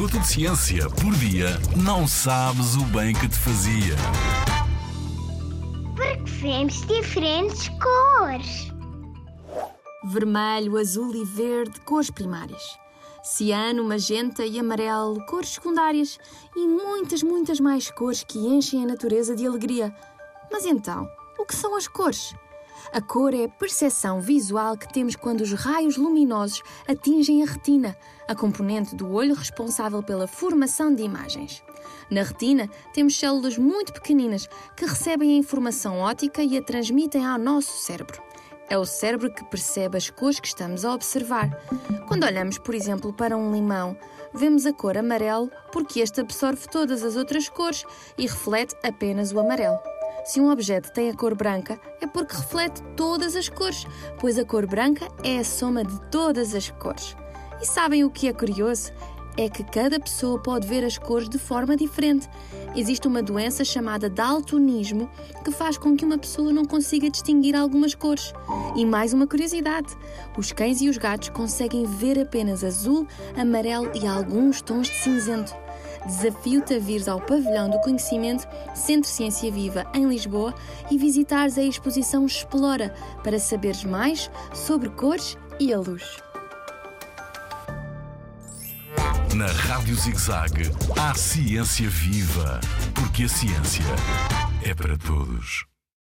minuto de ciência por dia, não sabes o bem que te fazia. Porque vemos diferentes cores. Vermelho, azul e verde, cores primárias. Ciano, magenta e amarelo, cores secundárias. E muitas, muitas mais cores que enchem a natureza de alegria. Mas então, o que são as cores? A cor é a percepção visual que temos quando os raios luminosos atingem a retina, a componente do olho responsável pela formação de imagens. Na retina, temos células muito pequeninas que recebem a informação óptica e a transmitem ao nosso cérebro. É o cérebro que percebe as cores que estamos a observar. Quando olhamos, por exemplo, para um limão, vemos a cor amarelo porque este absorve todas as outras cores e reflete apenas o amarelo. Se um objeto tem a cor branca, é porque reflete todas as cores, pois a cor branca é a soma de todas as cores. E sabem o que é curioso? É que cada pessoa pode ver as cores de forma diferente. Existe uma doença chamada daltonismo que faz com que uma pessoa não consiga distinguir algumas cores. E mais uma curiosidade: os cães e os gatos conseguem ver apenas azul, amarelo e alguns tons de cinzento. Desafio-te a vires ao Pavilhão do Conhecimento Centro Ciência Viva em Lisboa e visitares a exposição Explora para saberes mais sobre cores e a luz. Na Rádio ZigZag, há ciência viva, porque a ciência é para todos.